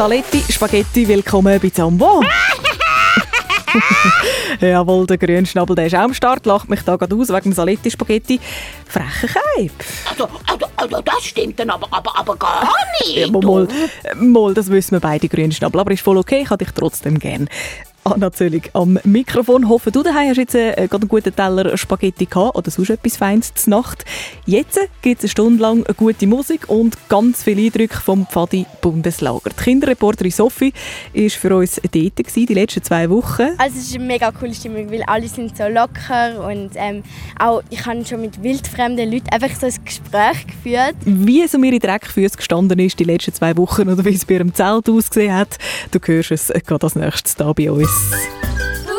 Saletti, Spaghetti, willkommen bei Zambo. Jawohl, der Grünschnabel, der ist auch am Start, lacht mich da gerade aus wegen dem Saletti-Spaghetti. Freche Keib. Also, also, also, das stimmt dann aber, aber, aber gar nicht. Ja, mal, mal, das wissen wir beide Grünschnabel, aber ist voll okay, ich habe dich trotzdem gern. Anna Zöllig am Mikrofon. Hoffe, du daheim hast jetzt äh, gerade einen guten Teller Spaghetti gehabt oder sonst etwas Feines zur Nacht. Jetzt gibt es eine Stunde lang gute Musik und ganz viele Eindrücke vom Pfadi Bundeslager. Die Kinderreporterin Sophie war für uns dort gewesen, die letzten zwei Wochen. Also es ist eine mega coole Stimmung, weil alle sind so locker und ähm, auch ich habe schon mit wildfremden Leuten einfach so ein Gespräch geführt. Wie es um ihre Dreckfüße gestanden ist die letzten zwei Wochen oder wie es bei ihrem Zelt ausgesehen hat, du hörst es gerade als nächstes hier bei uns. Deus!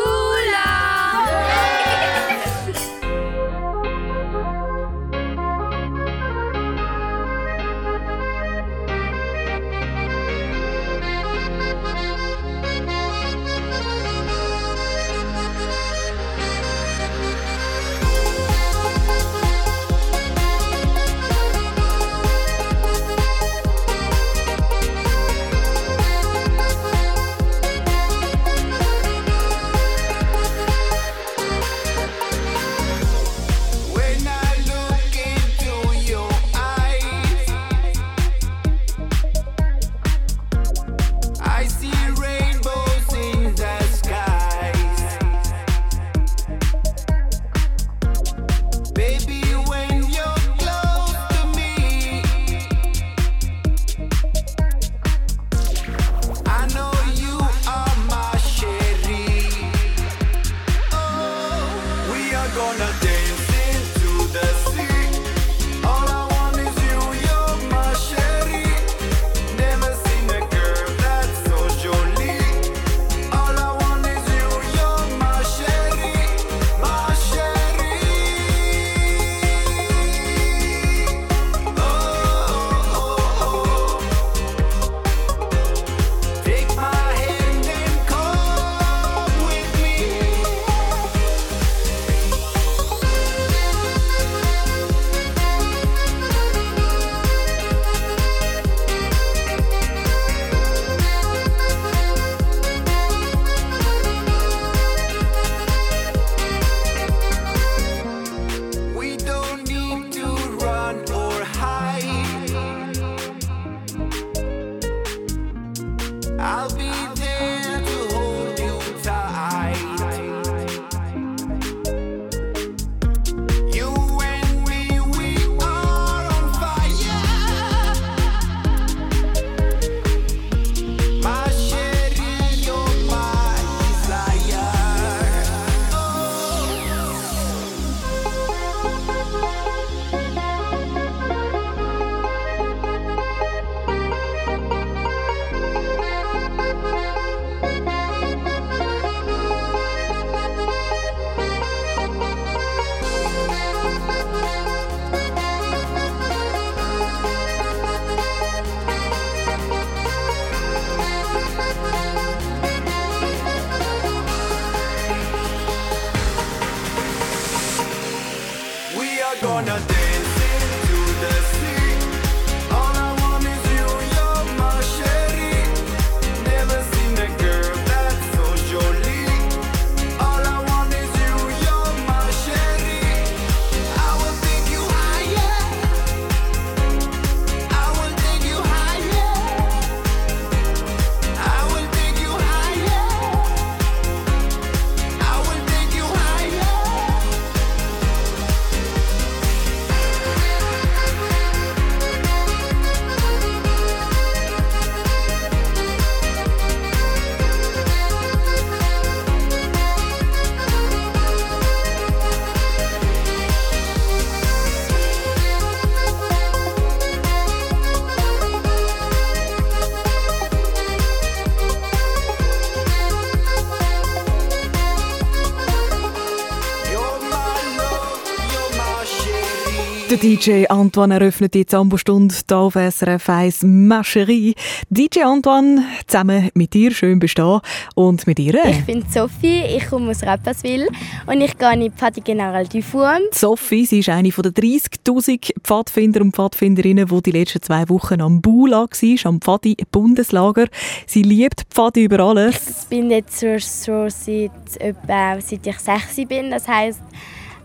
DJ Antoine eröffnet die Zambostunde hier auf SRF 1 Mascherie. DJ Antoine, zusammen mit dir schön bestehen und mit ihr. Ich bin Sophie, ich komme aus Rapperswil und ich gehe in die Pfadi General Dufour. Sophie, sie ist eine der 30'000 Pfadfinder und Pfadfinderinnen, die die letzten zwei Wochen am Bula war, am Pfadi Bundeslager. Sie liebt Pfadi über alles. Ich bin jetzt so, so seit, etwa, seit ich sechs bin, das heisst,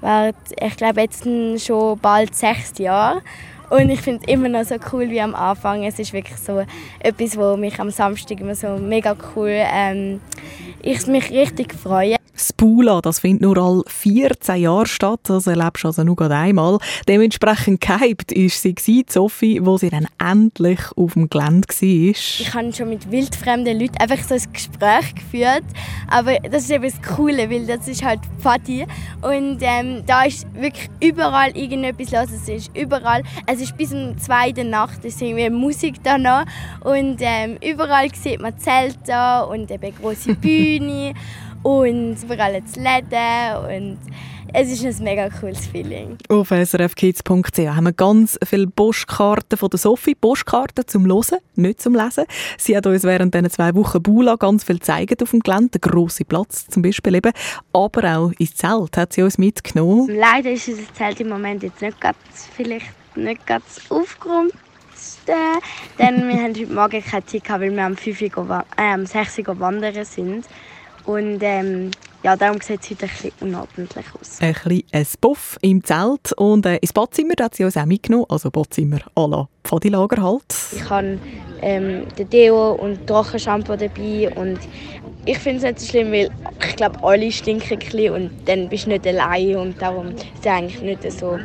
während, ich glaube jetzt schon bald sechs Jahre. Und ich finde es immer noch so cool wie am Anfang. Es ist wirklich so etwas, wo mich am Samstag immer so mega cool, ähm, ich mich richtig freue. Das Bula, das findet nur alle 14 Jahre statt, das erlebst du also nur gerade einmal. Dementsprechend gehypt war sie, gewesen, Sophie, wo sie dann endlich auf dem Gelände war. Ich habe schon mit wildfremden Leuten einfach so ein Gespräch geführt. Aber das ist eben das Coole, weil das ist halt Pfadi. Und ähm, da ist wirklich überall irgendetwas los. Es ist überall, es ist bis um 2 der Nacht, es ist irgendwie Musik da noch. Und ähm, überall sieht man Zelte und eben große Bühne und überall jetzt Läden und es ist ein mega cooles Feeling. Auf srfkids.ch haben wir ganz viele Postkarten von der Sophie. Postkarten zum Hören, nicht zum Lesen. Sie hat uns während diesen zwei Wochen Bula ganz viel gezeigt auf dem Gelände. Der grosse Platz zum Beispiel eben. Aber auch ins Zelt hat sie uns mitgenommen. Leider ist unser Zelt im Moment jetzt nicht ganz, vielleicht nicht ganz aufgeräumt. Denn wir haben heute Morgen keine Zeit gehabt, weil wir am 5 Uhr, äh, am 6 Uhr wandern sind. Und ähm, ja, darum sieht es heute ein bisschen unordentlich aus. Ein bisschen ein Buff im Zelt und äh, ins Badzimmer hat sie uns auch mitgenommen. Also Badzimmer à la Pfadilager halt. Ich habe ähm, den Deo und Trockenshampoo dabei und ich finde es nicht so schlimm, weil ich glaube, alle stinken ein bisschen und dann bist du nicht allein und darum ist es eigentlich nicht so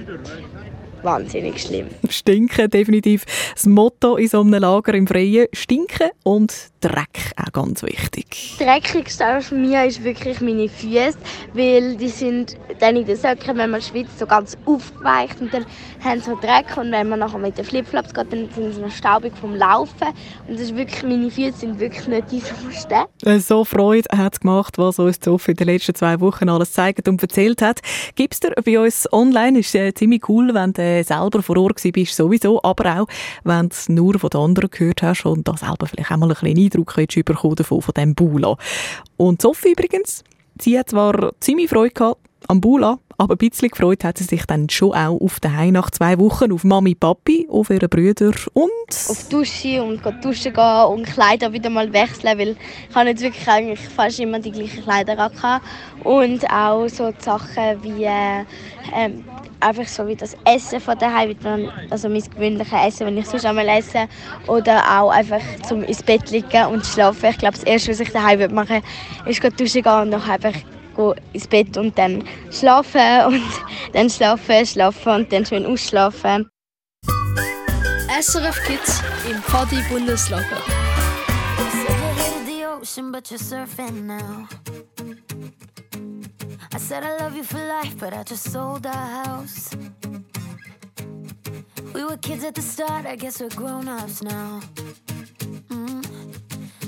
wahnsinnig schlimm. Stinken, definitiv. Das Motto in so einem Lager im Freien, stinken und Dreck, auch ganz wichtig. dreckigste für mich ist wirklich meine Füße, weil die sind dann in den Socken, wenn man schwitzt, so ganz aufgeweicht und dann haben sie so Dreck und wenn man nachher mit den Flipflops geht, dann sind sie noch staubig vom Laufen und das ist wirklich, meine Füße sind wirklich nicht die saubersten. Äh, So Freude hat es gemacht, was uns Sophie in den letzten zwei Wochen alles gezeigt und erzählt hat. Gibt's dir bei uns online, ist äh, ziemlich cool, wenn du äh, selber vor Ort bist, sowieso, aber auch, wenn du es nur von den anderen gehört hast und da selber vielleicht auch mal einen kleinen Eindruck willst bekommen davon, von diesem Bula. Und Sophie übrigens, sie hat zwar ziemlich Freude gehabt am Bula, aber ein bisschen gefreut hat sie sich dann schon auch auf den nach zwei Wochen auf Mami, Papi, auf ihre Brüder und Auf Dusche und duschen gehen und Kleider wieder mal wechseln, weil ich habe jetzt wirklich eigentlich fast immer die gleichen Kleider angehabt. Und auch so Sachen wie äh, ähm, einfach so wie das Essen von daheim, also mein gewöhnliches Essen, wenn ich sonst einmal esse, oder auch einfach zum ins Bett liegen und schlafen. Ich glaube, das Erste, was ich daheim würde machen, ist gehen duschen gehen und dann einfach ins Bett und dann schlafen und dann schlafen, schlafen und dann schön ausschlafen. SRF Kids im Pfadi Bundeslager. I said I love you for life, but I just sold our house. We were kids at the start, I guess we're grown ups now. Mm.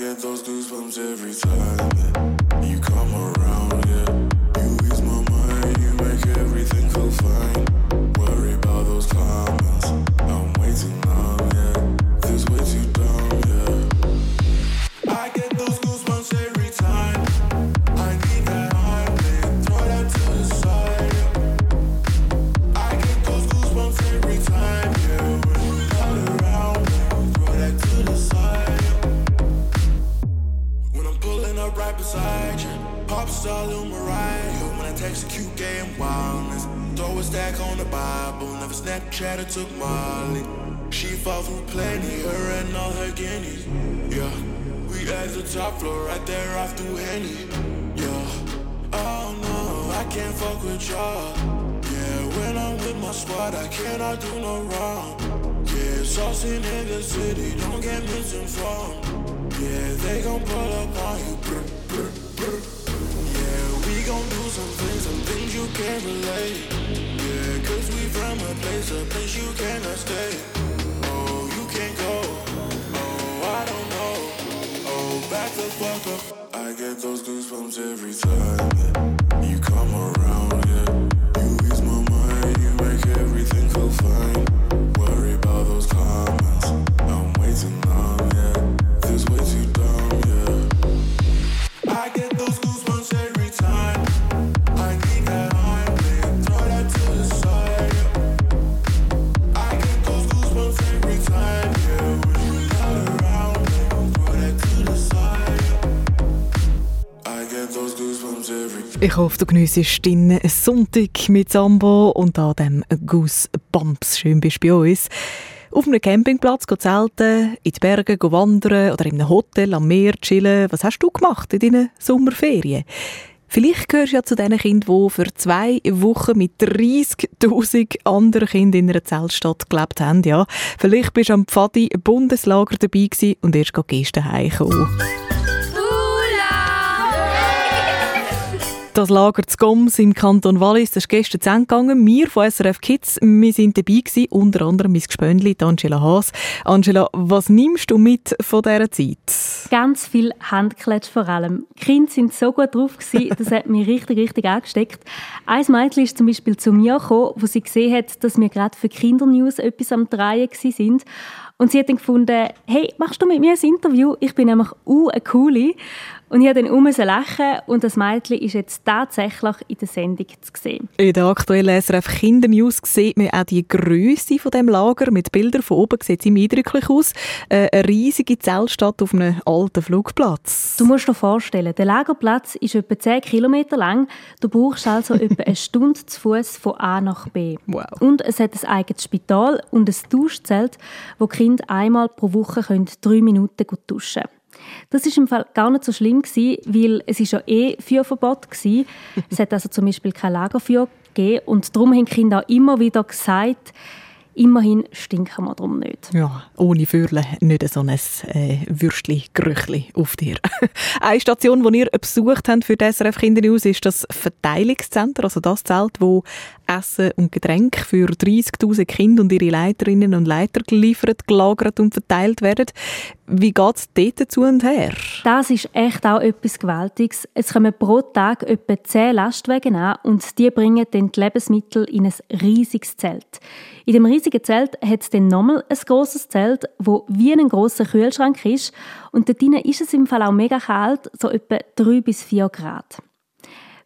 get those goosebumps every time. You come around, took Molly. She fought through plenty, her and all her guineas. Yeah, we at the top floor, right there off through Henny. Yeah, oh no, I can't fuck with y'all. Yeah, when I'm with my squad, I cannot do no wrong. Yeah, saucing in the city, don't get misinformed. Yeah, they gon' pull up on you. Brr, brr, brr. Yeah, we gon' do some things, some things you can't relate. Cause we from a place, a place you cannot stay. Oh, you can't go. Oh, I don't know. Oh, back the fuck up. I get those goosebumps every time. You come around, Ich hoffe, du geniessest deinen Sonntag mit Sambo und an dem Goosebumps. Schön bist du bei uns. Auf einem Campingplatz zelten, in die Berge wandern oder in einem Hotel am Meer chillen. Was hast du gemacht in deinen Sommerferien? Vielleicht gehörst du ja zu den Kindern, die für zwei Wochen mit 30'000 anderen Kindern in einer Zeltstadt gelebt haben. Ja. Vielleicht bist du am Pfadi Bundeslager dabei und erst gestern heimgekommen. Das Lager zu Goms im Kanton Wallis, das ist gestern zu Ende gegangen. Wir von SRF Kids, wir sind dabei gewesen, unter anderem mein Gespöndli, Angela Haas. Angela, was nimmst du mit von dieser Zeit? Ganz viel Handklatsch vor allem. Die Kinder sind so gut drauf gewesen, das hat mich richtig, richtig angesteckt. Ein Mädchen ist zum Beispiel zu mir gekommen, wo sie gesehen hat, dass wir gerade für Kindernews etwas am Drehen sind. Und sie hat dann gefunden, hey, machst du mit mir ein Interview? Ich bin nämlich uh, eine Coole. Und ich habe dann um lachen und das Mädchen ist jetzt tatsächlich in der Sendung zu sehen. In der aktuellen SRF Kindernews sieht man auch die Größe von dem Lager. Mit Bildern von oben sieht es ihm eindrücklich aus. Äh, Eine riesige Zeltstadt auf einem alten Flugplatz. Du musst dir vorstellen, der Lagerplatz ist etwa 10 Kilometer lang. Du brauchst also etwa eine Stunde zu Fuß von A nach B. Wow. Und es hat ein eigenes Spital und ein Duschzelt, wo die Kinder einmal pro Woche können drei Minuten gut duschen können. Das ist im Fall gar nicht so schlimm gewesen, weil es ist ja eh Feuerverbot gewesen. es hat also zum Beispiel kein Lagerfeuer gegeben und darum haben die Kinder auch immer wieder gesagt, immerhin stinken wir darum nicht. Ja, ohne Fürle nicht so ein äh, Würstli, Gerüchli auf dir. Eine Station, die ihr besucht habt für das SRF Kindernews, ist das Verteilungszentrum, also das Zelt, wo Essen und Getränke für 30'000 Kinder und ihre Leiterinnen und Leiter geliefert, gelagert und verteilt werden. Wie geht es dort zu und her? Das ist echt auch etwas Gewaltiges. Es kommen pro Tag etwa 10 Lastwagen an und die bringen dann die Lebensmittel in ein riesiges Zelt. In dem riesigen Zelt hat es dann nochmal ein grosses Zelt, wo wie ein grosser Kühlschrank ist und dort ist es im Fall auch mega kalt, so etwa 3 bis 4 Grad.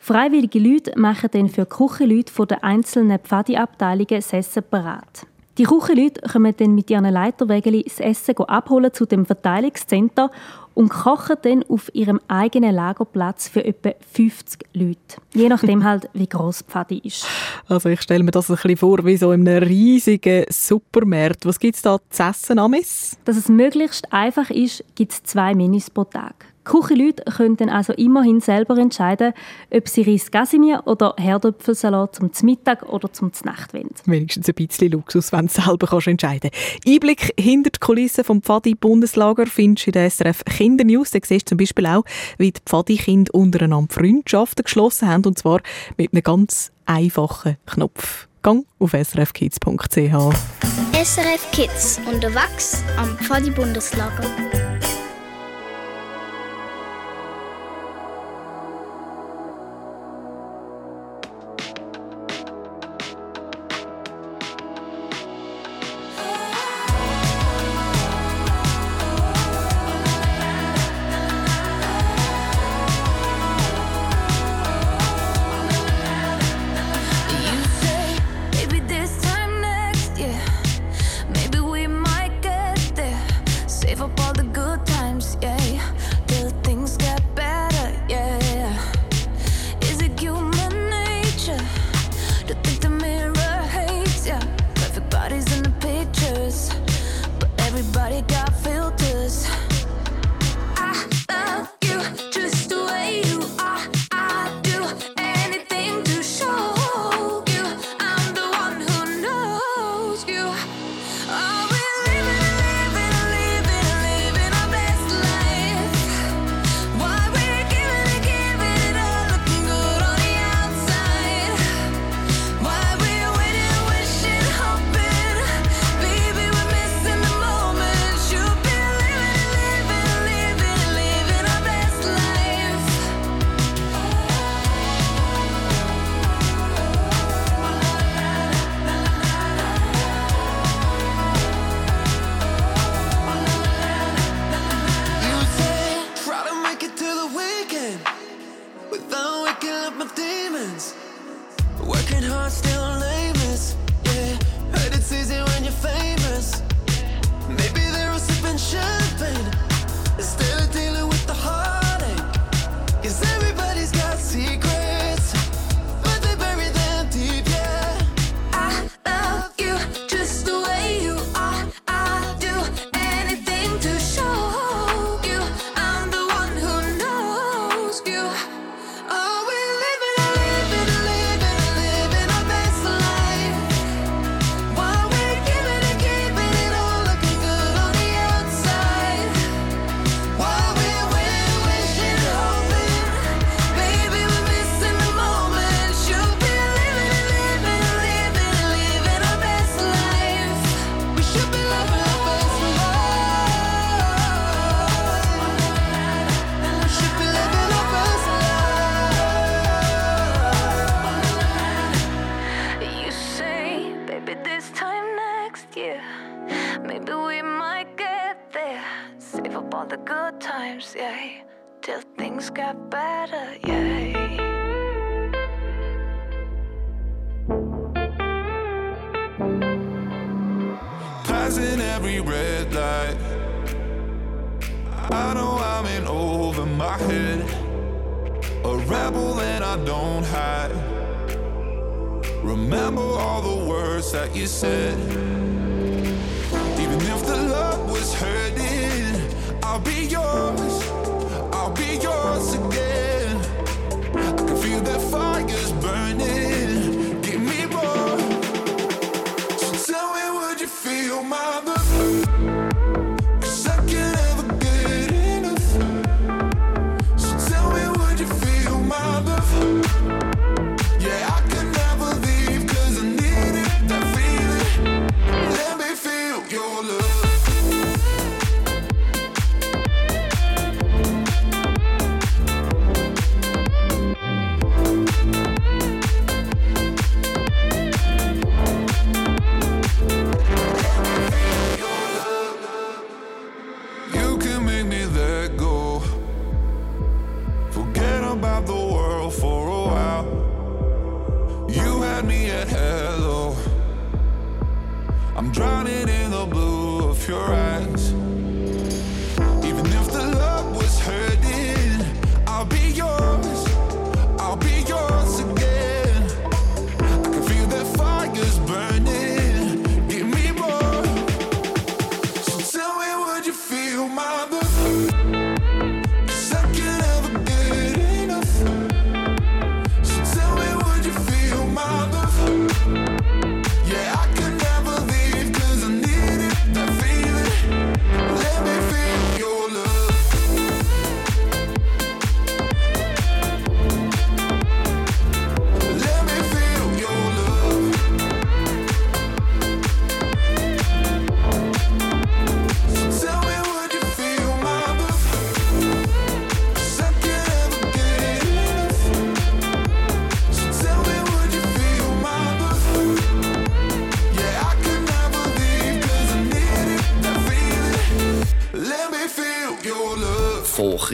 Freiwillige Leute machen dann für die Küchenleute von den einzelnen Pfadi-Abteilungen das Essen bereit. Die Küchenleute kommen dann mit ihren Leiterwägeln das Essen abholen zu dem Verteilungscenter und kochen dann auf ihrem eigenen Lagerplatz für etwa 50 Leute. Je nachdem halt, wie gross die Pfade ist. Also ich stelle mir das ein bisschen vor wie so in einem riesigen Supermarkt. Was gibt es da zu essen, Amis? Dass es möglichst einfach ist, gibt es zwei Menüs pro Tag. Küchenleute können dann also immerhin selber entscheiden, ob sie Reis Gasimir oder Herdöpfelsalat zum Mittag oder zum Nacht wollen. Wenigstens ein bisschen Luxus, wenn du selber kannst entscheiden kannst. Einblick hinter die Kulissen vom Pfadi-Bundeslager findest du in der SRF Kindernews. Da siehst du zum Beispiel auch, wie die Pfadi-Kinder untereinander Freundschaften geschlossen haben, und zwar mit einem ganz einfachen Knopf. Gang auf srfkids.ch. SRF Kids unterwegs am Pfadi-Bundeslager.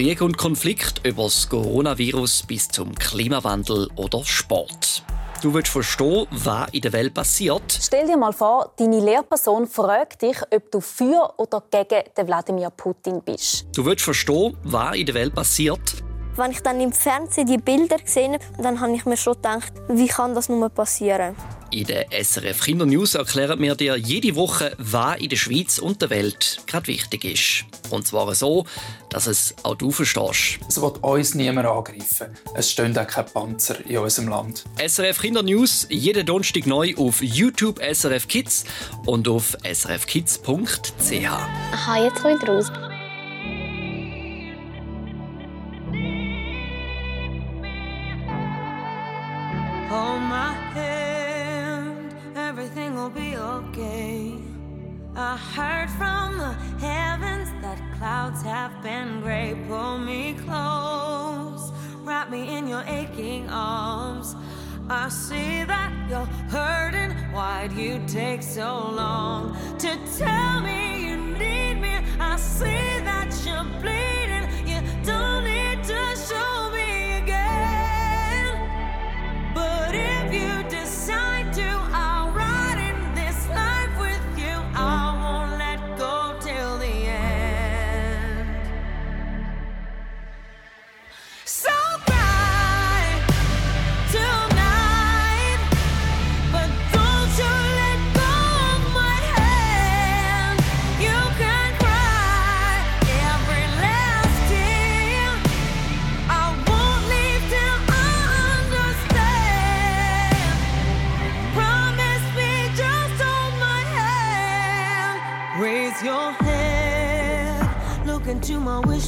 Krieg und Konflikt über das Coronavirus bis zum Klimawandel oder Sport. Du willst verstehen, was in der Welt passiert. Stell dir mal vor, deine Lehrperson fragt dich, ob du für oder gegen den Wladimir Putin bist. Du willst verstehen, was in der Welt passiert. Wenn ich dann im Fernsehen die Bilder gesehen habe, dann habe ich mir schon gedacht, wie kann das nur passieren? In der SRF Kinder News erklären wir dir jede Woche, was in der Schweiz und der Welt gerade wichtig ist. Und zwar so, dass es auch du verstehst. Es wird uns niemand angreifen. Es stehen auch keine Panzer in unserem Land. SRF Kinder News jeden Donnerstag neu auf YouTube SRF Kids und auf srfkids.ch. Aha, jetzt kommt raus. I heard from the heavens that clouds have been gray. Pull me close, wrap me in your aching arms. I see that you're hurting. Why'd you take so long to tell me you need me? I see that you're bleeding. You don't need to show me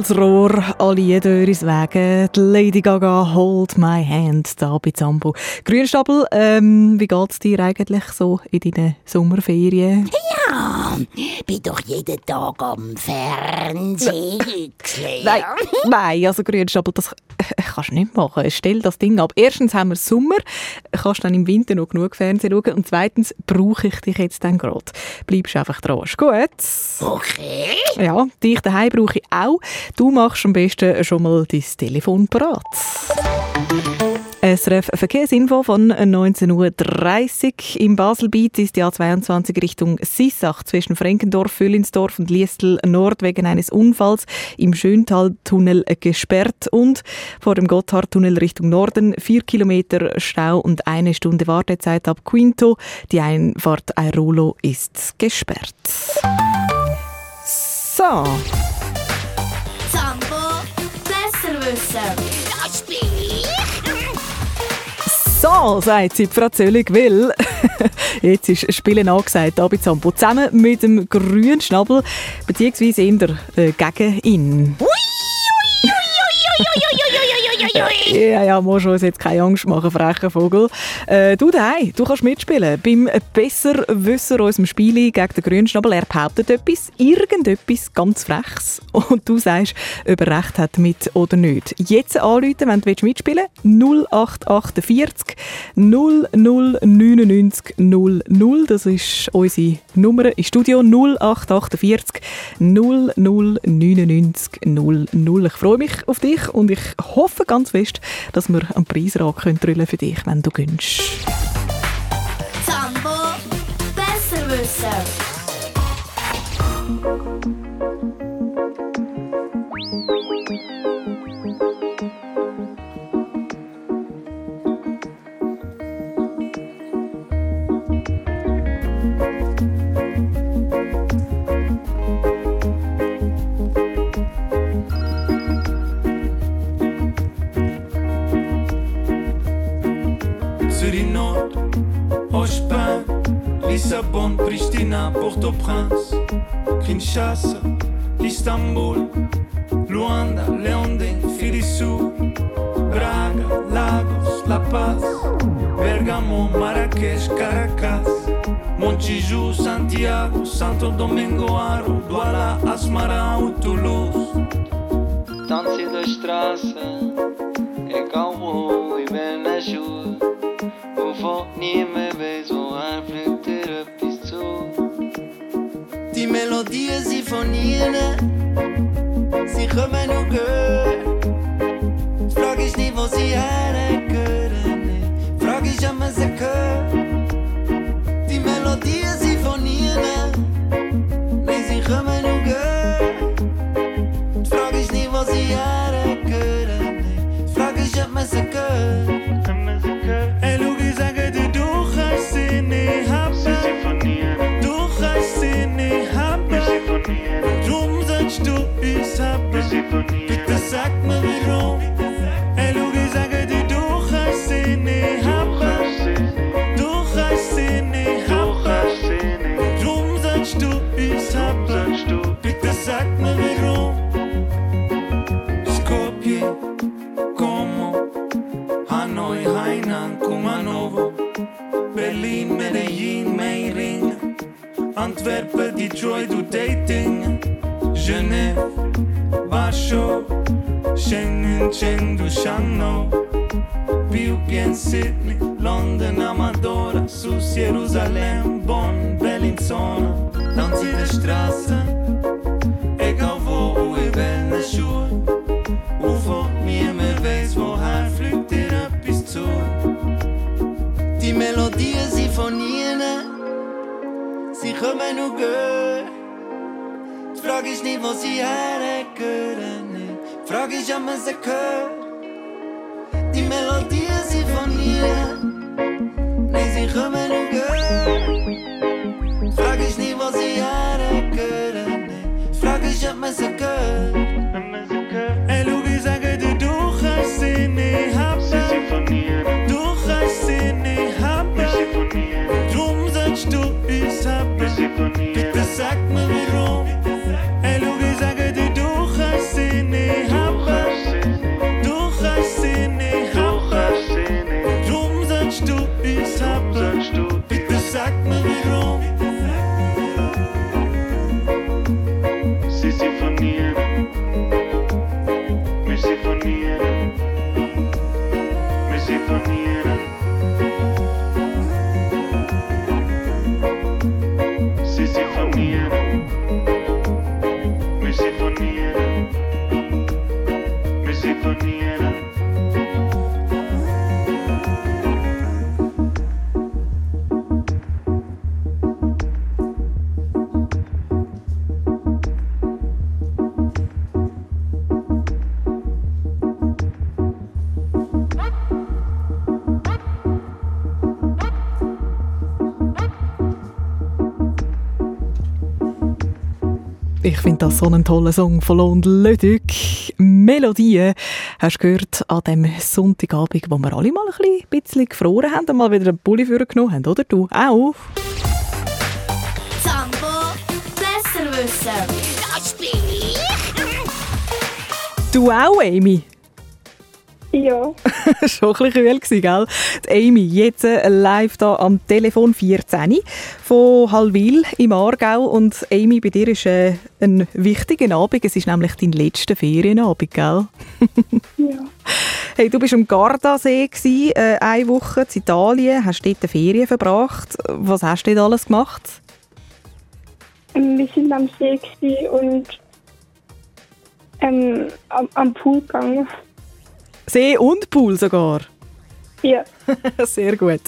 volles Rohr, alle Jedöris wegen. Die Lady Gaga, Hold My Hand, da bei Zambo. Grünstapel, ähm, wie geht's dir eigentlich so in deinen Sommerferien? Ja, bin doch jeden Tag am Fernsehen. Nein, nein, also Grünstapel, das kannst du nicht machen. Stell das Ding ab. Erstens haben wir Sommer, kannst dann im Winter noch genug Fernsehen schauen. Und zweitens brauche ich dich jetzt dann gerade. Bleibst einfach dran. Ist gut? Okay. Ja, dich daheim brauche ich auch. Du machst am besten schon mal dein Telefon parat. SRF Verkehrsinfo von 19.30 Uhr. Im Baselbiet ist die A22 Richtung Sissach zwischen Frenkendorf, Füllinsdorf und Liestel Nord wegen eines Unfalls im Schöntaltunnel gesperrt und vor dem Gotthardtunnel Richtung Norden 4 Kilometer Stau und eine Stunde Wartezeit ab Quinto. Die Einfahrt Airolo ist gesperrt. So. Zambo, besser wissen. Das ich. So, sagt sie, Frau Zöllig, weil jetzt ist Spielen angesagt, bei Zambo, zusammen mit dem grünen Schnabel, beziehungsweise in der äh, gegen ihn. Ja, ja, musst uns jetzt keine Angst machen, frecher Vogel. Äh, du daheim, du kannst mitspielen. Beim Besserwisser unserem Spiel gegen den Grünschnabel, er behauptet etwas, irgendetwas ganz Freches. Und du sagst, ob er recht hat mit oder nicht. Jetzt anrufen, wenn du mitspielen willst. 0848 0099 00. Das ist unsere Nummer im Studio. 0848 0099 00. Ich freue mich auf dich und ich hoffe ganz fest, dass wir einen Preisrad können für dich, wenn du gönnst. Zambo, besser wissen. Perinod, Rochepin, Lissabon, Pristina, Port-au-Prince, Kinshasa, Istambul, Luanda, Leonding, Firissu, Braga, Lagos, La Paz, Bergamo, Marrakech, Caracas, Montiju, Santiago, Santo Domingo, Aro, Douala, Asmarão, Toulouse. Tanto da estraça, é calmo e bem na chuva. Die Melodien, sie von ihnen, sie kommen Ich finde das so einen tollen Song von Lond Leduc. Melodien hast du gehört an dem Sonntagabend, wo wir alle mal ein bisschen gefroren haben und mal wieder einen Pulli vorgenommen haben, oder du auch? Zambo Besserwisser. Das bin ich. Du auch, Amy? Ja. Schon ein bisschen kühl gewesen, gell? Die Amy, jetzt äh, live da am Telefon 14 von Halwil im Aargau. Und Amy, bei dir ist äh, ein wichtiger Abend. Es ist nämlich dein letzter Ferienabend, gell? Ja. Hey, du bist am Gardasee gsi, äh, eine Woche in Italien, hast dort eine Ferien verbracht. Was hast du dort alles gemacht? Ähm, Wir sind am See gewesen und ähm, am, am Pool gegangen. See und Pool sogar? Ja. Sehr gut.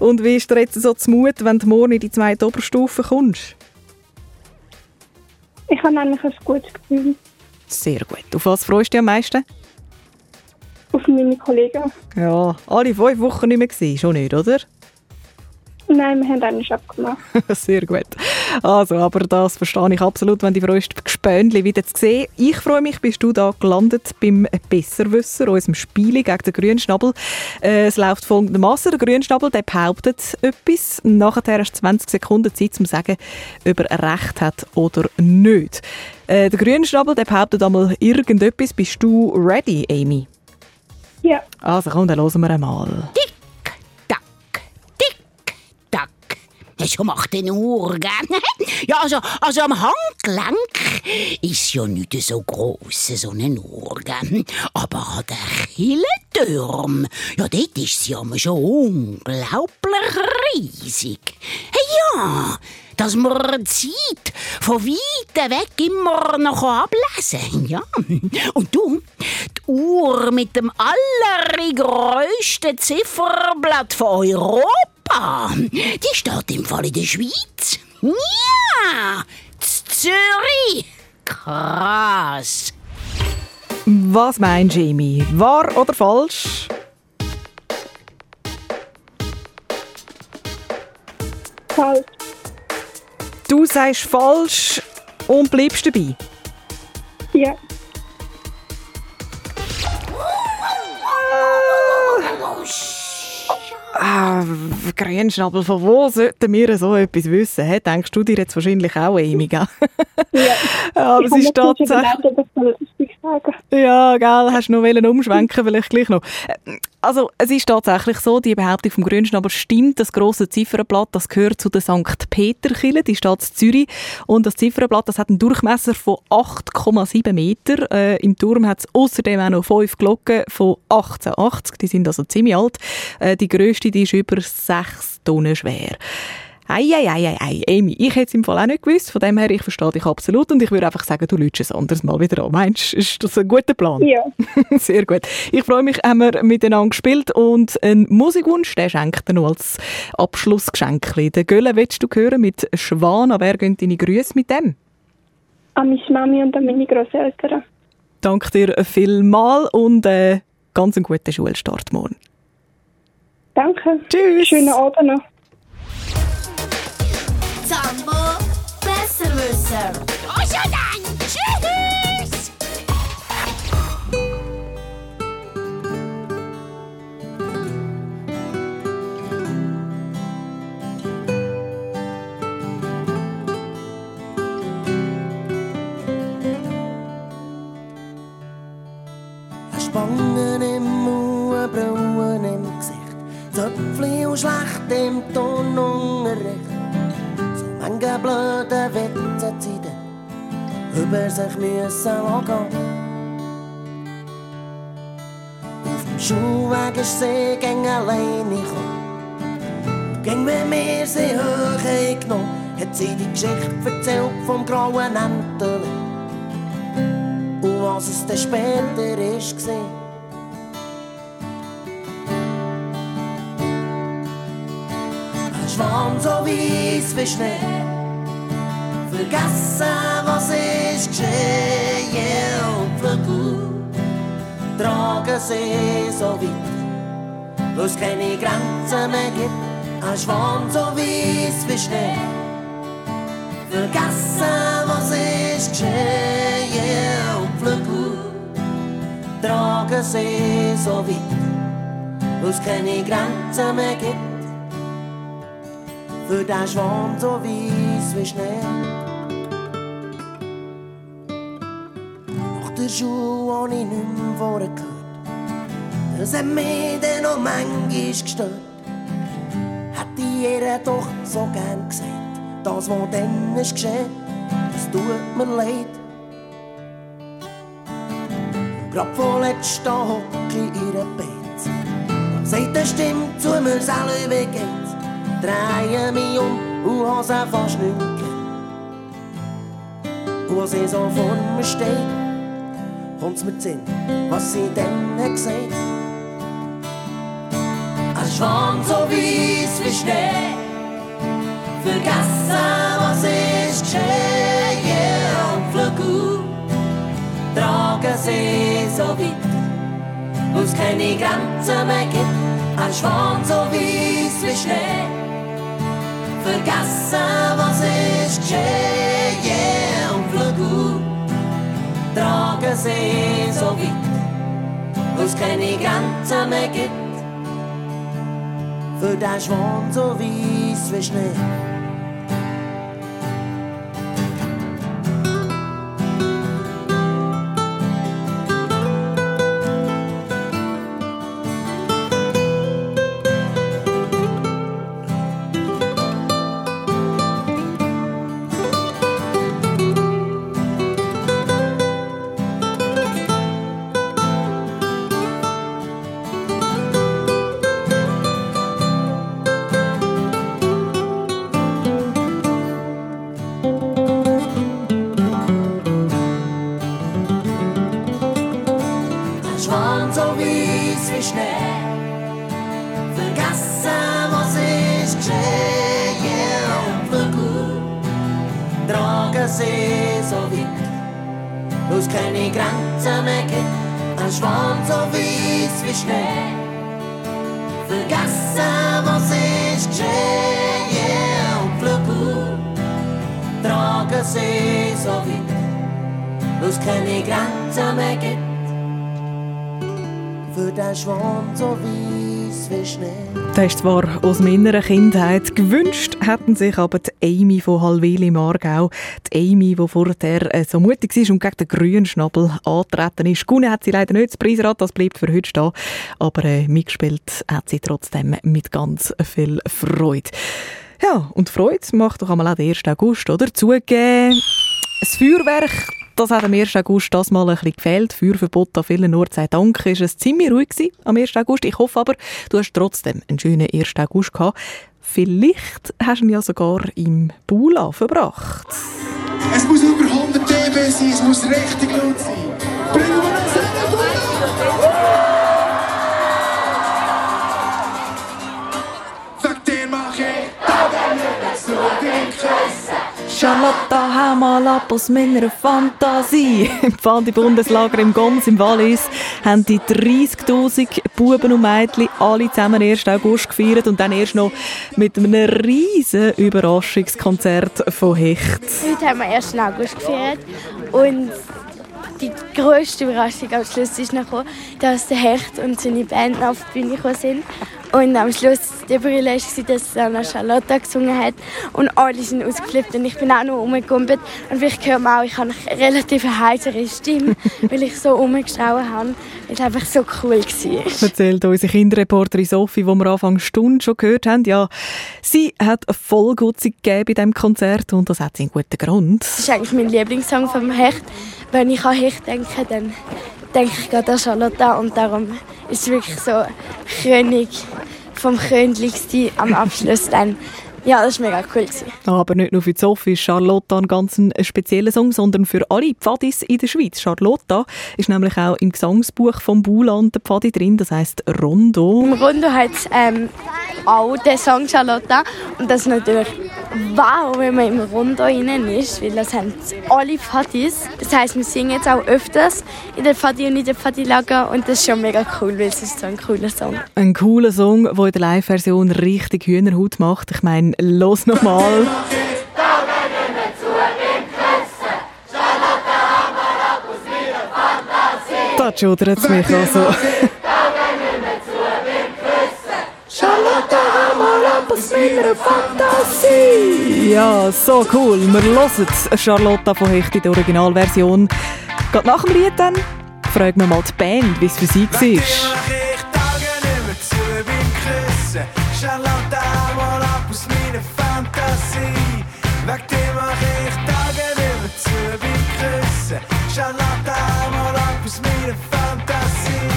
Und wie ist dir jetzt so Mut, wenn du morgen in die zweite Oberstufe kommst? Ich habe eigentlich ein gutes Gefühl Sehr gut. Auf was freust du dich am meisten? auf meine Kollegen. Ja, alle fünf Wochen nicht mehr gewesen, schon nicht, oder? Nein, wir haben eigentlich abgemacht. Sehr gut. Also, aber das verstehe ich absolut, wenn du freust, Gespönli wieder zu sehen. Ich freue mich, bist du da gelandet beim Besserwisser, unserem Spiel gegen den Grünschnabel. Äh, es läuft folgendermaßen: Der Grünschnabel der behauptet etwas. Nachher hast du 20 Sekunden Zeit, um zu sagen, ob er recht hat oder nicht. Äh, der Grünschnabel der behauptet einmal irgendetwas. Bist du ready, Amy? Ja. Also komm, dann hören wir einmal. So macht eine Uhr, gell? Ja, also, also am Handgelenk ist ja nicht so gross, so eine Uhr, gell? Aber an der Killentürm, ja, dort ist sie aber schon unglaublich riesig. Hey, ja, dass man die Zeit von weit weg immer noch ablesen kann. Ja. Und du, die Uhr mit dem allergrößten Zifferblatt von Europa, die steht im Fall in der Schweiz. Ja, Zürich. Krass. Was meinst du, Amy? Wahr oder falsch? Falsch. Du sagst falsch und bleibst dabei. Ja. Ah, Grünschnabel, von wo sollten wir so etwas wissen? Hä? Denkst du dir jetzt wahrscheinlich auch, Amy, gell? Ja. Aber es ist tatsächlich... Ja, gell, hast du noch wollen umschwenken, vielleicht gleich noch. Äh, Also, es ist tatsächlich so, die Behauptung vom Grünschnabel stimmt. Das große Ziffernblatt, das gehört zu der St. Peter-Kille, die in Zürich. Und das Ziffernblatt, das hat einen Durchmesser von 8,7 Meter. Äh, Im Turm hat es außerdem auch noch fünf Glocken von 1880. Die sind also ziemlich alt. Äh, die grösste, die ist über 6 Tonnen schwer. Ei, ei, ei, ei, ei. Amy, ich hätte es im Fall auch nicht gewusst. Von dem her, ich verstehe dich absolut. Und ich würde einfach sagen, du lütst es anderes Mal wieder an. Meinst du, ist das ein guter Plan? Ja. Sehr gut. Ich freue mich, haben wir miteinander gespielt und einen Musikwunsch, den schenkt er noch als Abschlussgeschenk. Den Gölle willst du hören mit Schwan. An wer gehen deine Grüße mit dem? An meine Mami und an meine Großeltern. Danke dir vielmal und äh, ganz einen guten Schulstart morgen. Danke. Tschüss. Schönen Abend noch. Zambo Besserwisser. Also dann, tschüss! Spangen im Zöpfli und schlechte im Turnunterricht so manche blöde Witze Zeiten über sich müssen lassen. Auf dem Schulweg ist sie gegen alleine gekommen. Ging mit mir sie hoch genommen, hat sie die Geschichte erzählt vom grauen Entele. Und was es dann später ist war. Wie Schnee. Vergessen, was ist geschehen und Flügel tragen sie so weit, wo es keine Grenzen mehr gibt. Ein Schwan so wie Schnee. Vergessen, was ist geschehen und Flügel tragen sie so weit, wo es keine Grenzen mehr gibt für den Schwan so weiss wie Schnee. Nach der Schule habe ich nicht mehr vorher gehört. Das hat mich dann noch manchmal gestört. Hätte ihr doch so gern gesagt, das, was dann ist geschehen, das tut mir leid. Grad vorletzt da hock ich in ihr Bett. Sagt eine Stimme zu mir selber, wie Drehe mich um und habe sie fast nicht gekannt. Und als sie so vor mir steht, kommt's mir Sinn, was sie dann hat. Ein Schwan so weiss wie Schnee, vergessen, was ist geschehen. Und Flügel tragen sie so weit, wo es keine Grenzen mehr gibt. Ein Schwan so weiss wie Schnee, vergessen, was ist geschehen. Und Flügel tragen sie so weit, wo es keine Grenzen mehr gibt. Für den Schwan so weiss wie Schnee. Gibt für den Schwan so weiss wie Schnee. Das ist zwar aus meiner Kindheit gewünscht, hätten sich aber die Amy von Halweli im Aargau, die Amy, die vorher äh, so mutig war und gegen den grünen Schnabel angetreten ist. Gewonnen hat sie leider nicht, das Preisrad, das bleibt für heute stehen, aber äh, mitgespielt hat sie trotzdem mit ganz viel Freude. Ja, und Freude macht doch einmal auch den 1. August, oder? Zugeben, das Feuerwerk, das hat am 1. August das mal ein bisschen gefehlt. Feuerverbot an vielen Orten, sei Dank, ist es ziemlich ruhig gewesen am 1. August. Ich hoffe aber, du hast trotzdem einen schönen 1. August gehabt. Vielleicht hast du ihn ja sogar im Bula verbracht. Es muss über 100 dB sein, es muss richtig laut sein. Bringen Charlotte, hau mal ab aus meiner Fantasie. Im Pfandi-Bundeslager im Goms im Wallis haben die 30'000 Buben und Mädchen alle zusammen 1. August gefeiert und dann erst noch mit einem riesen Überraschungskonzert von Hecht. Heute haben wir 1. August gefeiert und die grösste Überraschung am Schluss ist noch, dass der Hecht und seine Band auf die Bühne gekommen sind. Und am Schluss die Brille war, dass Anna Charlotte gesungen hat. Und alle sind ausgeflippt und ich bin auch noch rumgekumpelt. Und vielleicht hört man auch, ich habe eine relativ heisere Stimme, weil ich so rumgeschrauen habe. Weil es einfach so cool war. Erzählt unsere Kinderreporterin Sophie, die wir Anfang Stunde schon gehört haben. Ja, sie hat eine Vollgutzig gegeben bei diesem Konzert und das hat sie einen guten Grund. Das ist eigentlich mein Lieblingssong vom Hecht. Wenn ich an Hecht denke, dann denke ich gerade an Charlotte und darum ist es wirklich so König vom Königsten am Abschluss dann. Ja, das war mega cool. Aber nicht nur für Sophie ist Charlotte ein ganz spezieller Song, sondern für alle Pfadis in der Schweiz. Charlotte ist nämlich auch im Gesangsbuch vom Buland der Pfadi drin, das heißt Rondo. Im Rondo hat es ähm, auch den Song Charlotte und das ist natürlich wow, wenn man im Rondo innen ist, weil das haben alle Pfadis. Das heisst, wir singen jetzt auch öfters in der Pfadi und in der Pfadi-Lager und das ist schon mega cool, weil es ist so ein cooler Song. Ein cooler Song, der in der Live-Version richtig Hühnerhaut macht. Ich meine, los nochmal. Da schudert es mich also. Ab aus meiner Fantasie. Ja, so cool. Wir hören Charlotte von Hecht in der Originalversion. Geht nach dem Lied dann fragen wir mal die Band, wie es für sie war. Charlotte, mal ab aus meiner Fantasie. Weg dir mach ich Tage mehr zu beim Küssen. Charlotte, mal ab aus meiner Fantasie.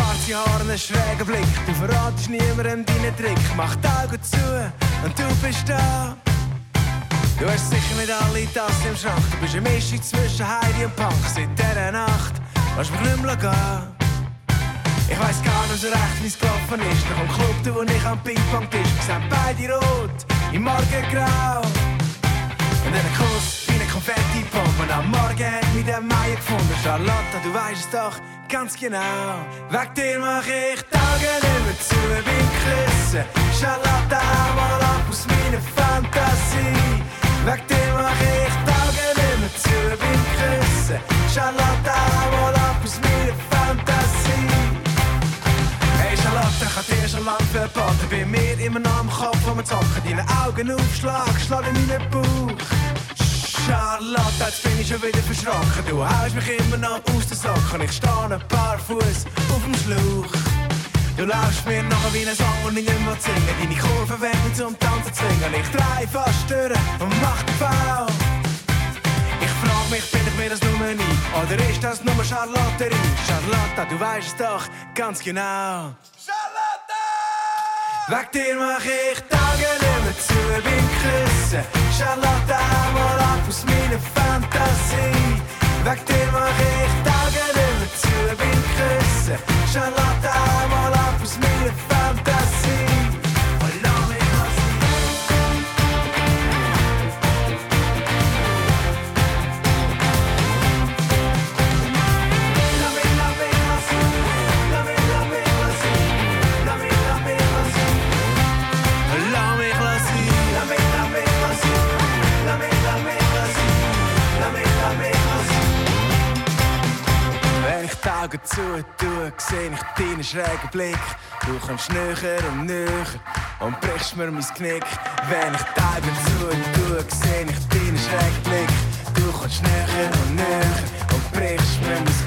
Du hast schwarze Haare, einen schrägen Blick. Du verratest niemandem deinen Trick. Mach die Augen zu und du bist da. Du hast sicher nicht alle Tassen im Schrank. Du bist eine Mischung zwischen Heidi und Punk. Seit dieser Nacht lass mich nicht mehr. Ich weiss gar nicht so recht, wie es ist. Nach dem Club, du und ich am Ping-Pong-Tisch. Sind beide rot, im Morgengrau. Und dann ein Kuss wie eine Konfetti-Bombe. Am Morgen hat mich der Meier gefunden. Charlotte, du weißt es doch ganz genau. Weg dir mach ich Tage nicht mehr zu beim Küssen. Charlotte, mal ab aus meiner Fantasie. Weg dir mach ich Tage nicht mehr zu beim Küssen. Charlotte, mal ab aus meiner Fantasie. Hey Charlotte, ich hab dir schon lang verboten. Bei mir immer noch am Kopf, wo wir zocken. Deine Augen aufschlag, schlag in meinen Bauch. Charlotte, jetzt bin ich schon wieder verschrocken. Du haust mich immer noch aus den Socken. Ich stehe ein paar Fuß auf dem Schlauch. Du laufst mir nachher wie ein Song und ich nicht mehr singen. Deine Kurven werden zum Tanzen zwingen. Ich dreh fast durch und mach den Bau. Ich frag mich, bin ich mir das nur nie? Oder ist das nur Charlotterie? Charlotte, du weißt es doch ganz genau. Weg dir mach ich Tage mehr zu beim Küssen. Charlotte, mal ab aus meiner Fantasie. Weg dir mach ich nicht mehr zu beim Küssen. Charlotte, mal ab aus meiner Fantasie. Augen zutue, sehe ich deinen schrägen Blick. Du kommst näher und näher und brichst mir mein Knick. Wenn ich die Augen zutue, sehe ich deinen schrägen Blick. Du kommst näher und näher und brichst mir mein Knick.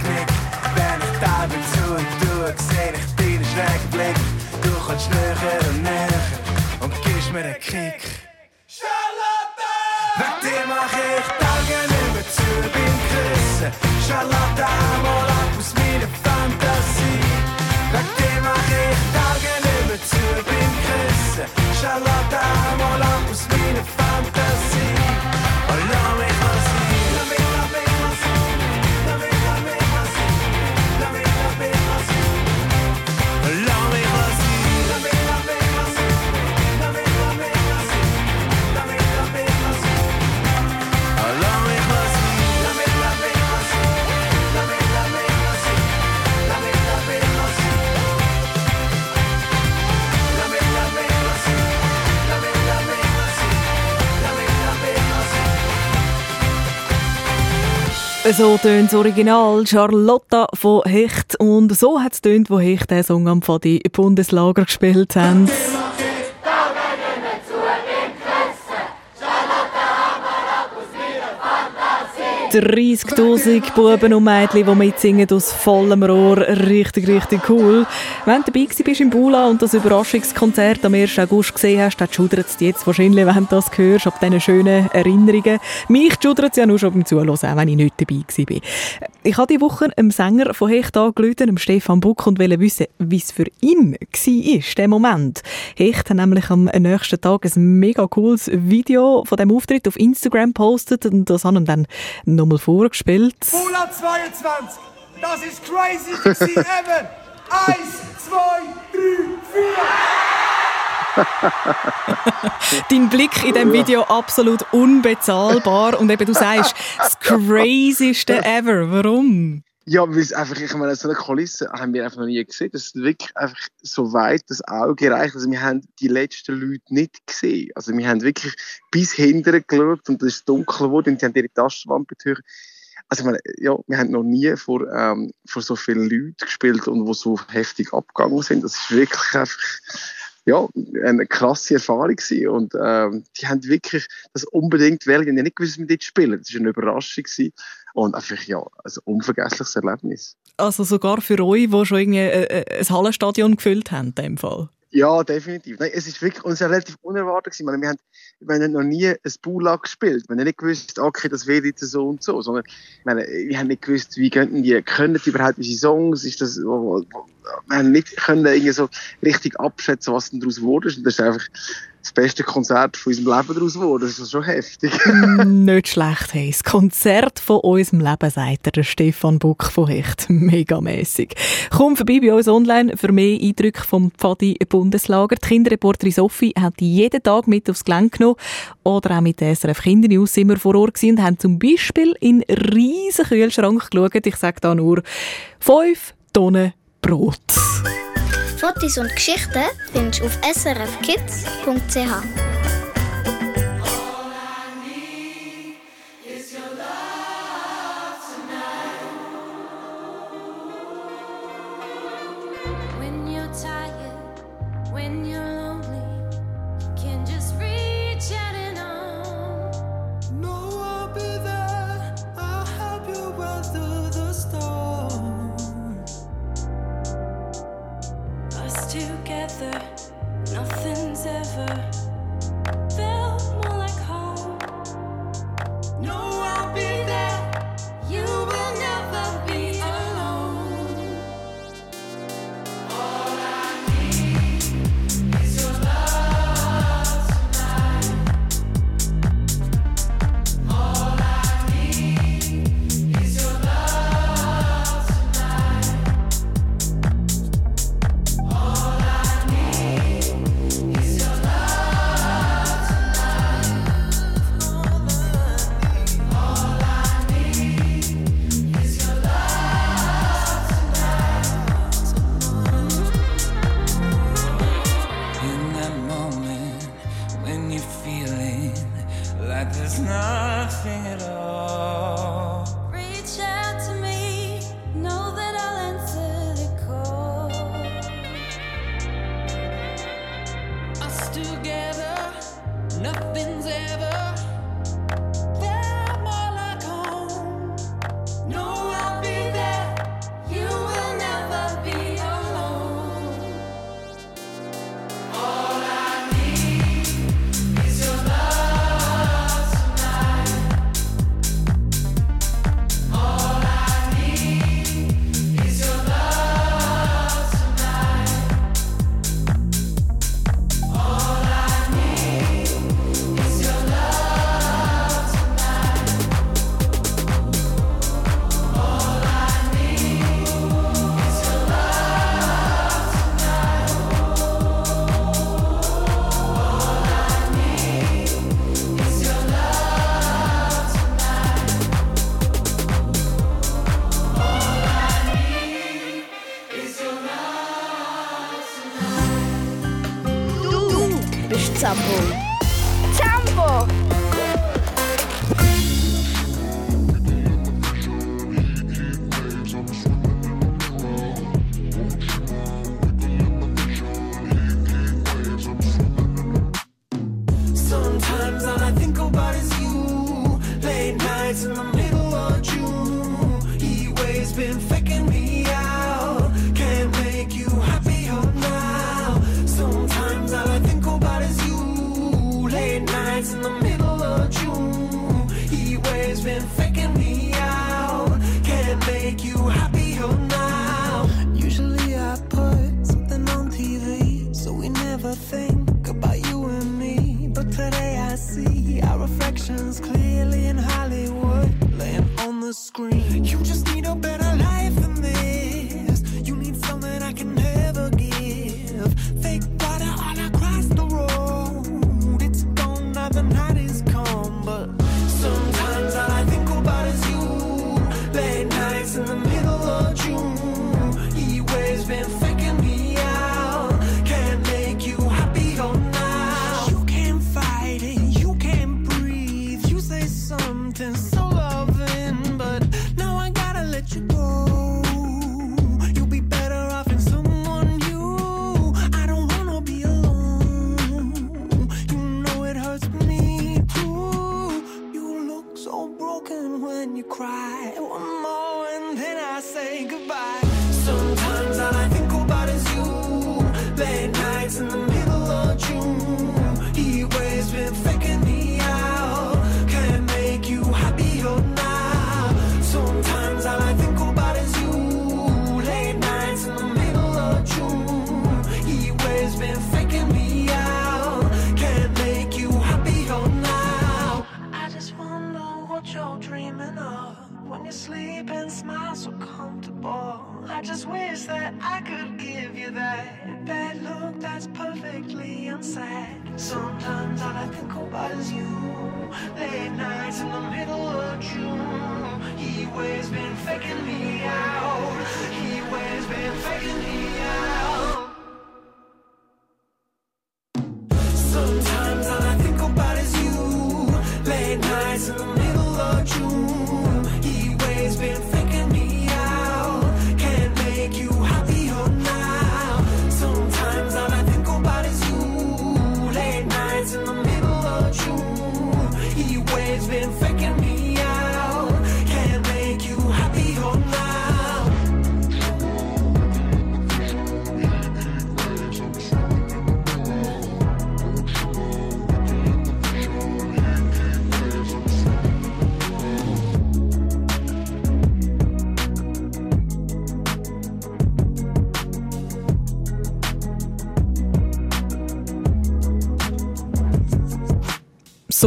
So tönt das Original Charlotta von Hecht. Und so hat es tönt, wo Hecht den Song am Pfadi Bundeslager gespielt haben. 30'000 Buben und Mädchen, die mitsingen aus vollem Rohr. Richtig, richtig cool. Wenn du dabei bist im Bula und das Überraschungskonzert am 1. August gesehen hast, dann schudert es jetzt wahrscheinlich, wenn du das hörst, ab diesen schönen Erinnerungen. Mich schudert es ja nur schon beim Zuhören, auch wenn ich nicht dabei war. Ich habe diese Woche einem Sänger von Hecht angerufen, Stefan Buck, und wollte wissen, wie es für ihn war, der Moment. Hecht hat nämlich am nächsten Tag ein mega cooles Video von dem Auftritt auf Instagram gepostet und das haben dann nochmal vorgespielt. Bula 22, das ist crazy to see ever. Eins, zwei, drei, vier. Dein Blick in diesem Video absolut unbezahlbar und eben du sagst, das crazyste ever. Warum? Ja, weil es einfach, ich meine, so eine Kulisse haben wir einfach noch nie gesehen. Das ist wirklich einfach so weit das Auge reicht. Also wir haben die letzten Leute nicht gesehen. Also wir haben wirklich bis hinten geschaut und es ist dunkel geworden und die haben ihre Taschenwand betücht. Also ich meine, ja, wir haben noch nie vor, ähm, vor so vielen Leuten gespielt und die so heftig abgegangen sind. Das ist wirklich einfach ja, eine krasse Erfahrung gewesen. und ähm, die haben wirklich das unbedingt wählen. Die haben nicht gewusst, wir dort spielen. Das war eine Überraschung gewesen. und einfach ja, ein unvergessliches Erlebnis. Also sogar für euch, die schon irgendwie ein, ein Hallenstadion gefüllt haben, in dem Fall. Ja, definitiv. Nein, es ist wirklich uns relativ unerwartet gewesen. Wir haben, wir haben noch nie ein Bula gespielt. Wir haben nicht gewusst, okay, das wird jetzt so und so, sondern meine, wir haben nicht gewusst, wie könnten die, können die überhaupt unsere Songs, ist das, wir haben nicht können irgendwie so richtig abschätzen, was denn daraus ist. Und das ist einfach das beste Konzert von unserem Leben daraus geworden. Das ist schon heftig. Nicht schlecht, hey. Das Konzert von unserem Leben, sagt er, der Stefan Buck von Hecht. Megamässig. Komm vorbei bei uns online für mehr Eindrücke vom Pfadi Bundeslager. Die Kinderreporterin Sophie hat jeden Tag mit aufs Gelände genommen. Oder auch mit SRF Kindernews sind wir vor Ort gewesen und haben zum Beispiel in einen riesen Kühlschrank geschaut. Ich sage da nur fünf Tonnen Brot. Fotos und Geschichten findest du auf srfkids.ch. together,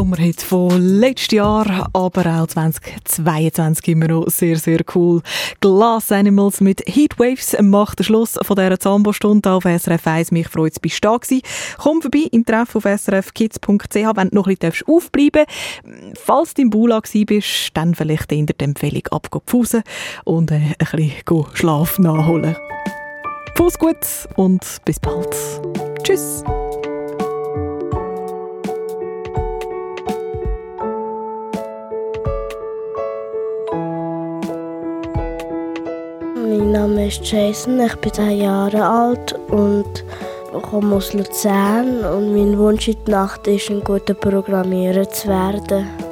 Sommerhit von letztes Jahr, aber auch 2022 immer noch sehr, sehr cool. Glass Animals mit Heatwaves macht den Schluss von dieser Zambo-Stunde auf SRF 1. Mich freut es, bist du da gewesen. Komm vorbei im Treff auf srfkids.ch, wenn du noch ein bisschen aufbleiben darfst. Falls du im Bula bist, dann vielleicht in der Empfehlung ab und äh, ein bisschen Schlaf nachholen. Fuß gut und bis bald. Tschüss. Mein Name ist Jason, ich bin 10 Jahre alt und komme aus Luzern und mein Wunsch in der Nacht ist, ein guter Programmierer zu werden.